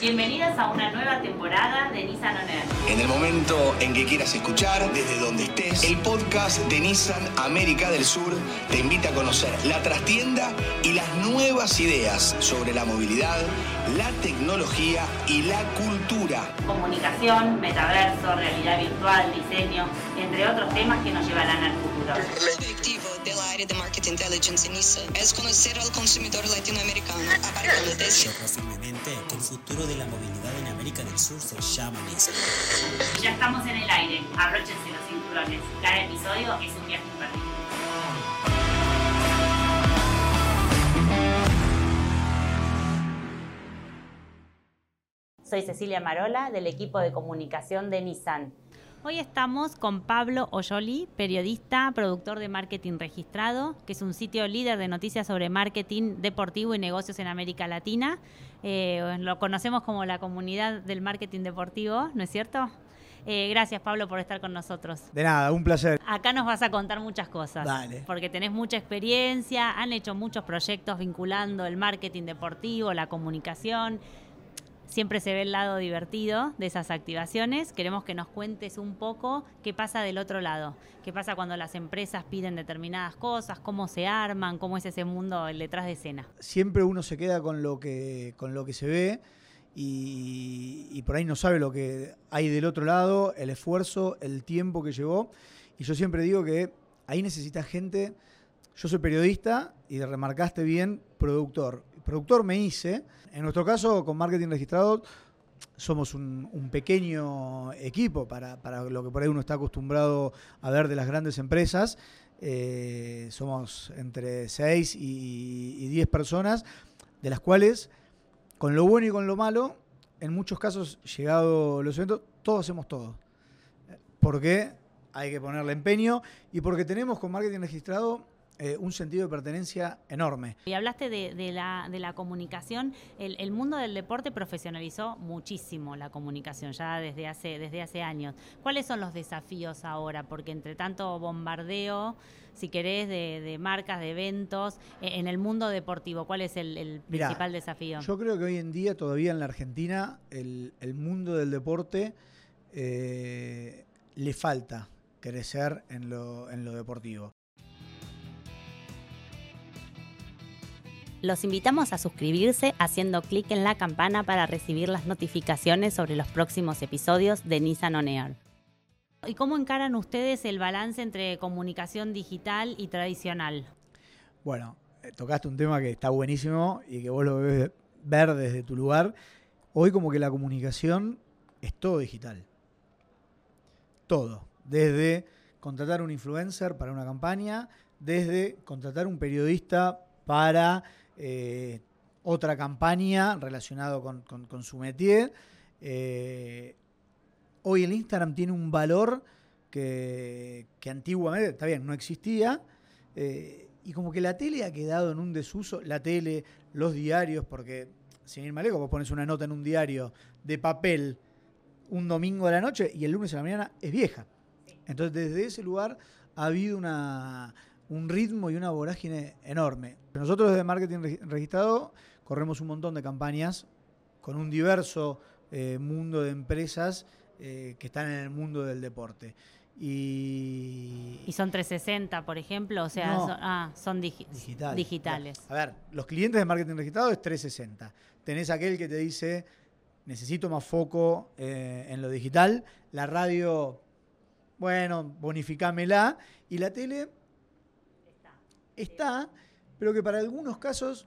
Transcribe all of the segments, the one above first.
Bienvenidas a una nueva temporada de Nissan On Air. En el momento en que quieras escuchar, desde donde estés, el podcast de Nissan América del Sur te invita a conocer la trastienda y las nuevas ideas sobre la movilidad, la tecnología y la cultura. Comunicación, metaverso, realidad virtual, diseño, entre otros temas que nos llevarán al futuro. Área de Market Intelligence en Nissan es conocer al consumidor latinoamericano, abarcando desde Posiblemente que el futuro de la movilidad en América del Sur se llama Nissan. Ya estamos en el aire, abróchense los cinturones. Cada episodio es un viaje imperdible. Soy Cecilia Marola del equipo de comunicación de Nissan. Hoy estamos con Pablo Oyoli, periodista, productor de marketing registrado, que es un sitio líder de noticias sobre marketing deportivo y negocios en América Latina. Eh, lo conocemos como la comunidad del marketing deportivo, ¿no es cierto? Eh, gracias Pablo por estar con nosotros. De nada, un placer. Acá nos vas a contar muchas cosas. Dale. Porque tenés mucha experiencia, han hecho muchos proyectos vinculando el marketing deportivo, la comunicación. Siempre se ve el lado divertido de esas activaciones. Queremos que nos cuentes un poco qué pasa del otro lado. Qué pasa cuando las empresas piden determinadas cosas, cómo se arman, cómo es ese mundo el detrás de escena. Siempre uno se queda con lo que, con lo que se ve y, por ahí no sabe lo que hay del otro lado, el esfuerzo, el tiempo que llevó. Y yo siempre digo que ahí necesita gente. Yo soy periodista y remarcaste bien, productor. Productor me hice. En nuestro caso, con marketing registrado, somos un, pequeño equipo para, para lo que por ahí uno está acostumbrado a ver de las grandes empresas. Eh, somos entre 6 y, y 10 personas, de las cuales, con lo bueno y con lo malo, en muchos casos, llegado los eventos, todos hacemos todo. Porque hay que ponerle empeño y porque tenemos con marketing registrado eh, un sentido de pertenencia enorme. Y hablaste de, de la, de la comunicación. El, el mundo del deporte profesionalizó muchísimo la comunicación ya desde hace, desde hace años. ¿Cuáles son los desafíos ahora? Porque entre tanto bombardeo, si querés, de, de marcas, de eventos, eh, en el mundo deportivo, ¿cuál es el, el Mirá, principal desafío? Yo creo que hoy en día, todavía en la Argentina, el, el mundo del deporte eh, le falta crecer en lo, en lo deportivo. Los invitamos a suscribirse haciendo clic en la campana para recibir las notificaciones sobre los próximos episodios de Nissan On Air. ¿Y cómo encaran ustedes el balance entre comunicación digital y tradicional? Bueno, eh, tocaste un tema que está buenísimo y que vos lo debes ver desde tu lugar. Hoy como que la comunicación es todo digital. Todo. Desde contratar un influencer para una campaña, desde contratar un periodista para eh, otra campaña relacionado con, con- con su métier. Eh, hoy el Instagram tiene un valor que, que antiguamente, está bien, no existía. eh, y como que la tele ha quedado en un desuso, la tele, los diarios, porque sin ir lejos, vos pones una nota en un diario de papel un domingo a la noche y el lunes a la mañana es vieja. Entonces desde ese lugar ha habido una, un ritmo y una vorágine enorme. Nosotros desde Marketing Regi- Registrado corremos un montón de campañas con un diverso eh, mundo de empresas eh, que están en el mundo del deporte. Y, ¿Y son 360, por ejemplo? O sea, No. son, ah, son digi- Digital. digitales. A ver, los clientes de marketing registrado es 360. Tenés aquel que te dice, necesito más foco eh, en lo digital. La radio, bueno, bonificámela. Y la tele está, pero que para algunos casos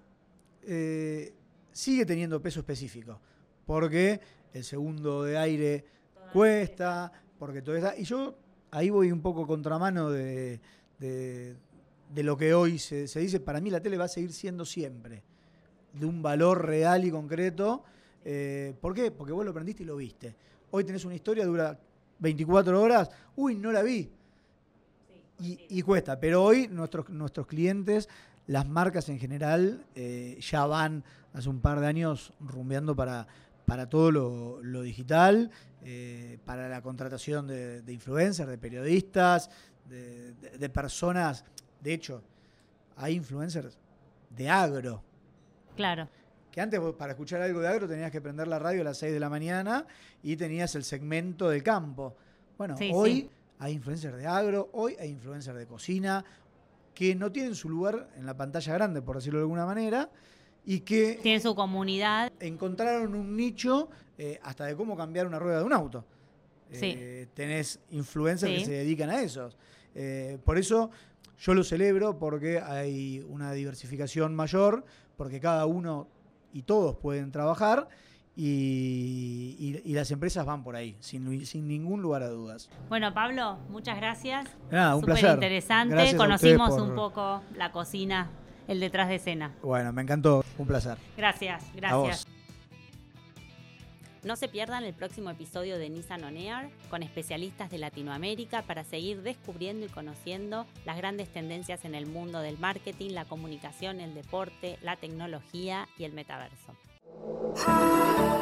eh, sigue teniendo peso específico. Porque el segundo de aire cuesta, porque todo está. Y yo ahí voy un poco contramano de, de, de lo que hoy se, se dice. Para mí la tele va a seguir siendo siempre de un valor real y concreto. Eh, ¿Por qué? Porque vos lo aprendiste y lo viste. Hoy tenés una historia, dura 24 horas. Uy, no la vi. Y, y cuesta. Pero hoy nuestros, nuestros clientes, las marcas en general, eh, ya van hace un par de años rumbeando para, para todo lo, lo digital, eh, para la contratación de, de influencers, de periodistas, de, de- de personas. De hecho, hay influencers de agro. Claro. Que antes vos, para escuchar algo de agro tenías que prender la radio a las 6 de la mañana y tenías el segmento del campo. Bueno, Sí, hoy sí. Hay influencers de agro, hoy hay influencers de cocina, que no tienen su lugar en la pantalla grande, por decirlo de alguna manera, y que Tiene su comunidad. encontraron un nicho eh, hasta de cómo cambiar una rueda de un auto. Sí. Eh, tenés influencers que Sí. se dedican a eso. Eh, por eso yo lo celebro porque hay una diversificación mayor, porque cada uno y todos pueden trabajar y, y- y las empresas van por ahí, sin, sin ningún lugar a dudas. Bueno, Pablo, muchas gracias. Nada, un Súper placer. interesante. Gracias Conocimos por- un poco la cocina, el detrás de escena. Bueno, me encantó, un placer. Gracias, A gracias. vos. No se pierdan el próximo episodio de Nissan On Air con especialistas de Latinoamérica para seguir descubriendo y conociendo las grandes tendencias en el mundo del marketing, la comunicación, el deporte, la tecnología y el metaverso. 啊